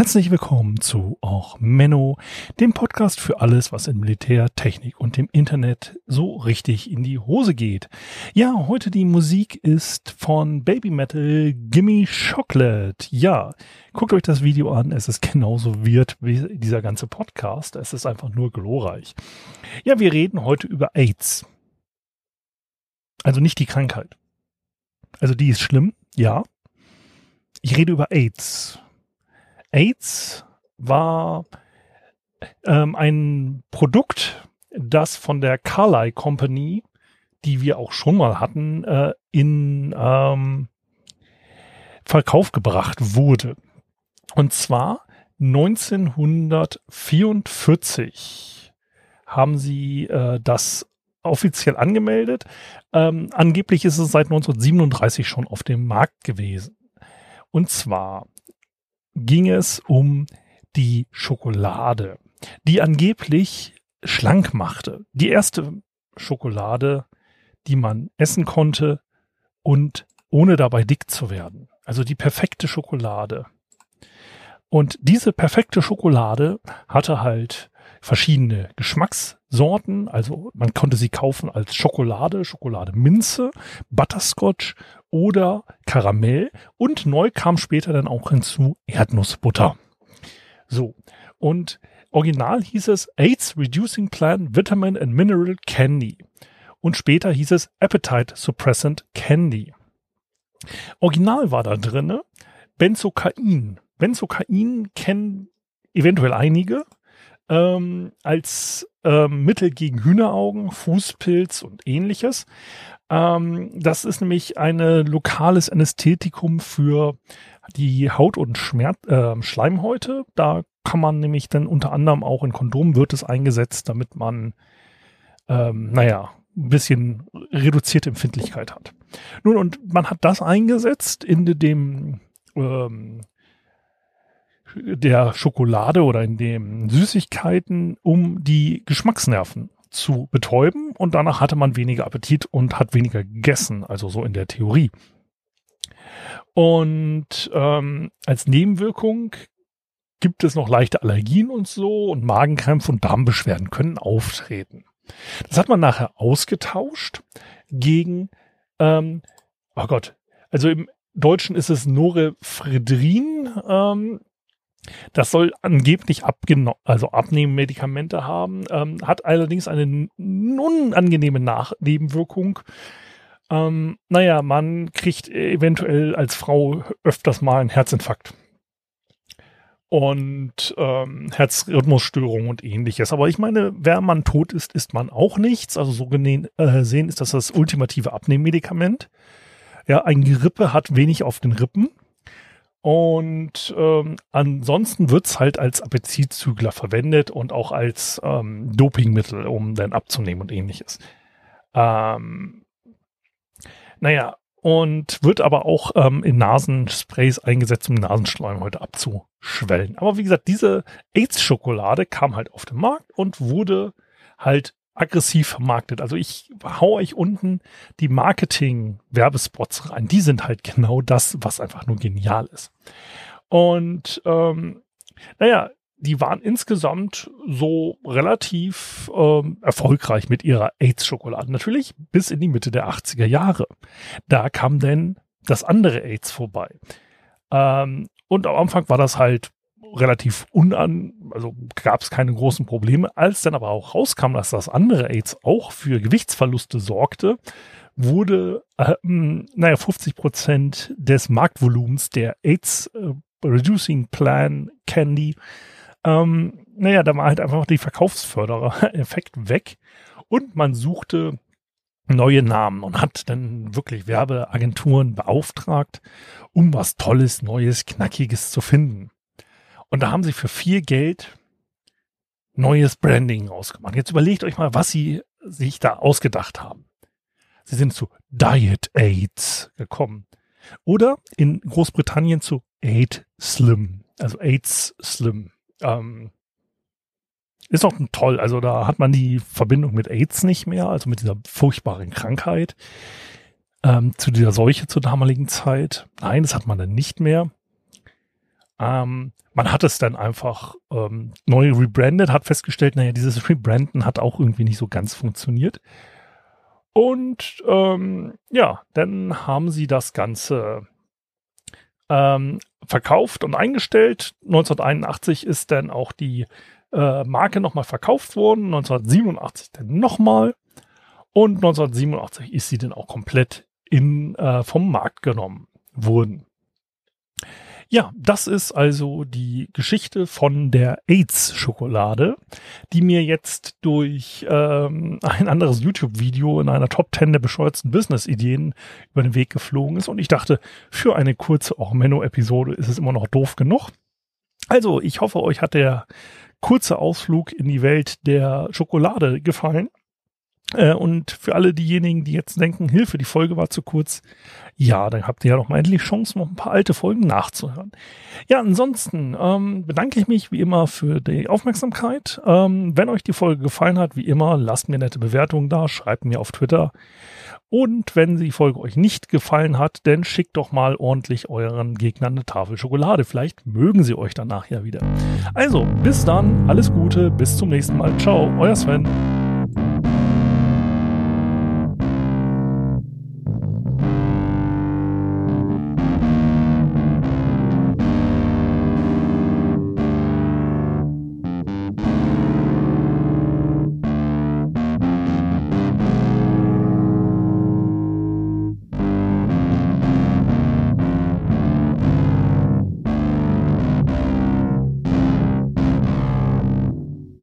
Herzlich willkommen zu auch Menno, dem Podcast für alles, was in Militär, Technik und dem Internet so richtig in die Hose geht. Ja, heute die Musik ist von Baby Metal Gimme Chocolate. Ja, guckt euch das Video an. Es ist genauso weird wie dieser ganze Podcast. Es ist einfach nur glorreich. Ja, wir reden heute über AIDS. Also nicht die Krankheit. Also die ist schlimm, ja. Ich rede über AIDS. AIDS war ähm, ein Produkt, das von der Carlyle Company, die wir auch schon mal hatten, äh, in ähm, Verkauf gebracht wurde. Und zwar 1944 haben sie äh, das offiziell angemeldet. Ähm, angeblich ist es seit 1937 schon auf dem Markt gewesen. Und zwar ging es um die Schokolade, die angeblich schlank machte. Die erste Schokolade, die man essen konnte und ohne dabei dick zu werden. Also die perfekte Schokolade. Und diese perfekte Schokolade hatte halt verschiedene Geschmackssorten. Also man konnte sie kaufen als Schokolade, Schokolade Minze, Butterscotch oder Karamell. Und neu kam später dann auch hinzu Erdnussbutter. So. Und original hieß es AIDS Reducing Plan Vitamin and Mineral Candy. Und später hieß es Appetite Suppressant Candy. Original war da drinne Benzokain. Benzokain kennen eventuell einige ähm, als ähm, Mittel gegen Hühneraugen, Fußpilz und ähnliches. Ähm, das ist nämlich ein lokales Anästhetikum für die Haut- und Schmerz, äh, Schleimhäute. Da kann man nämlich dann unter anderem auch in Kondomen wird es eingesetzt, damit man, ähm, naja, ein bisschen reduzierte Empfindlichkeit hat. Nun, und man hat das eingesetzt in dem ähm, der Schokolade oder in den Süßigkeiten, um die Geschmacksnerven zu betäuben und danach hatte man weniger Appetit und hat weniger gegessen, also so in der Theorie. Und ähm, als Nebenwirkung gibt es noch leichte Allergien und so und Magenkrämpfe und Darmbeschwerden können auftreten. Das hat man nachher ausgetauscht gegen, ähm, oh Gott, also im Deutschen ist es Norepinephrine, ähm, das soll angeblich also Abnehmmedikamente haben, ähm, hat allerdings eine unangenehme Nach Nebenwirkung. Ähm, naja, man kriegt eventuell als Frau öfters mal einen Herzinfarkt und ähm, Herzrhythmusstörungen und ähnliches. Aber ich meine, wer man tot ist, ist man auch nichts. Also so gesehen ist das das ultimative Abnehmmedikament. Ja, ein Gerippe hat wenig auf den Rippen. Und ähm, ansonsten wird's halt als Appetitzügler verwendet und auch als ähm, Dopingmittel, um dann abzunehmen und ähnliches. Ähm, naja, und wird aber auch ähm, in Nasensprays eingesetzt, um Nasenschleimhäute abzuschwellen. Aber wie gesagt, diese AIDS-Schokolade kam halt auf den Markt und wurde halt aggressiv vermarktet. Also ich hau euch unten die Marketing-Werbespots rein. Die sind halt genau das, was einfach nur genial ist. Und ähm, naja, die waren insgesamt so relativ ähm, erfolgreich mit ihrer AIDS-Schokolade. Natürlich bis in die Mitte der 80er Jahre. Da kam denn das andere AIDS vorbei. Ähm, und am Anfang war das halt relativ unan, also gab es keine großen Probleme. Als dann aber auch rauskam, dass das andere AIDS auch für Gewichtsverluste sorgte, wurde, äh, naja, 50 Prozent des Marktvolumens der AIDS äh, Reducing Plan Candy, ähm, naja, da war halt einfach die Verkaufsförderer-Effekt weg und man suchte neue Namen und hat dann wirklich Werbeagenturen beauftragt, um was Tolles, Neues, Knackiges zu finden. Und da haben sie für viel Geld neues Branding rausgemacht. Jetzt überlegt euch mal, was sie sich da ausgedacht haben. Sie sind zu Diet Aids gekommen. Oder in Großbritannien zu 8 Slim. Also AIDS Slim. Ähm, ist auch toll. Also da hat man die Verbindung mit AIDS nicht mehr, also mit dieser furchtbaren Krankheit. Ähm, zu dieser Seuche zur damaligen Zeit. Nein, das hat man dann nicht mehr. Ähm, man hat es dann einfach ähm, neu rebrandet, hat festgestellt, naja, dieses Rebranden hat auch irgendwie nicht so ganz funktioniert. Und ähm, ja, dann haben sie das Ganze ähm, verkauft und eingestellt. 1981 ist dann auch die äh, Marke nochmal verkauft worden, 1987 dann nochmal und 1987 ist sie dann auch komplett in, äh, vom Markt genommen worden. Ja, das ist also die Geschichte von der AIDS-Schokolade, die mir jetzt durch ähm, ein anderes YouTube-Video in einer Top 10 der bescheuertsten Business-Ideen über den Weg geflogen ist. Und ich dachte, für eine kurze Ormeno-Episode ist es immer noch doof genug. Also, ich hoffe, euch hat der kurze Ausflug in die Welt der Schokolade gefallen. Äh, und für alle diejenigen, die jetzt denken, Hilfe, die Folge war zu kurz, ja, dann habt ihr ja noch mal endlich Chance, noch ein paar alte Folgen nachzuhören. Ja, ansonsten ähm, bedanke ich mich wie immer für die Aufmerksamkeit. Ähm, wenn euch die Folge gefallen hat, wie immer, lasst mir nette Bewertungen da, schreibt mir auf Twitter. Und wenn die Folge euch nicht gefallen hat, dann schickt doch mal ordentlich euren Gegnern eine Tafel Schokolade. Vielleicht mögen sie euch danach ja wieder. Also, bis dann, alles Gute, bis zum nächsten Mal. Ciao, euer Sven.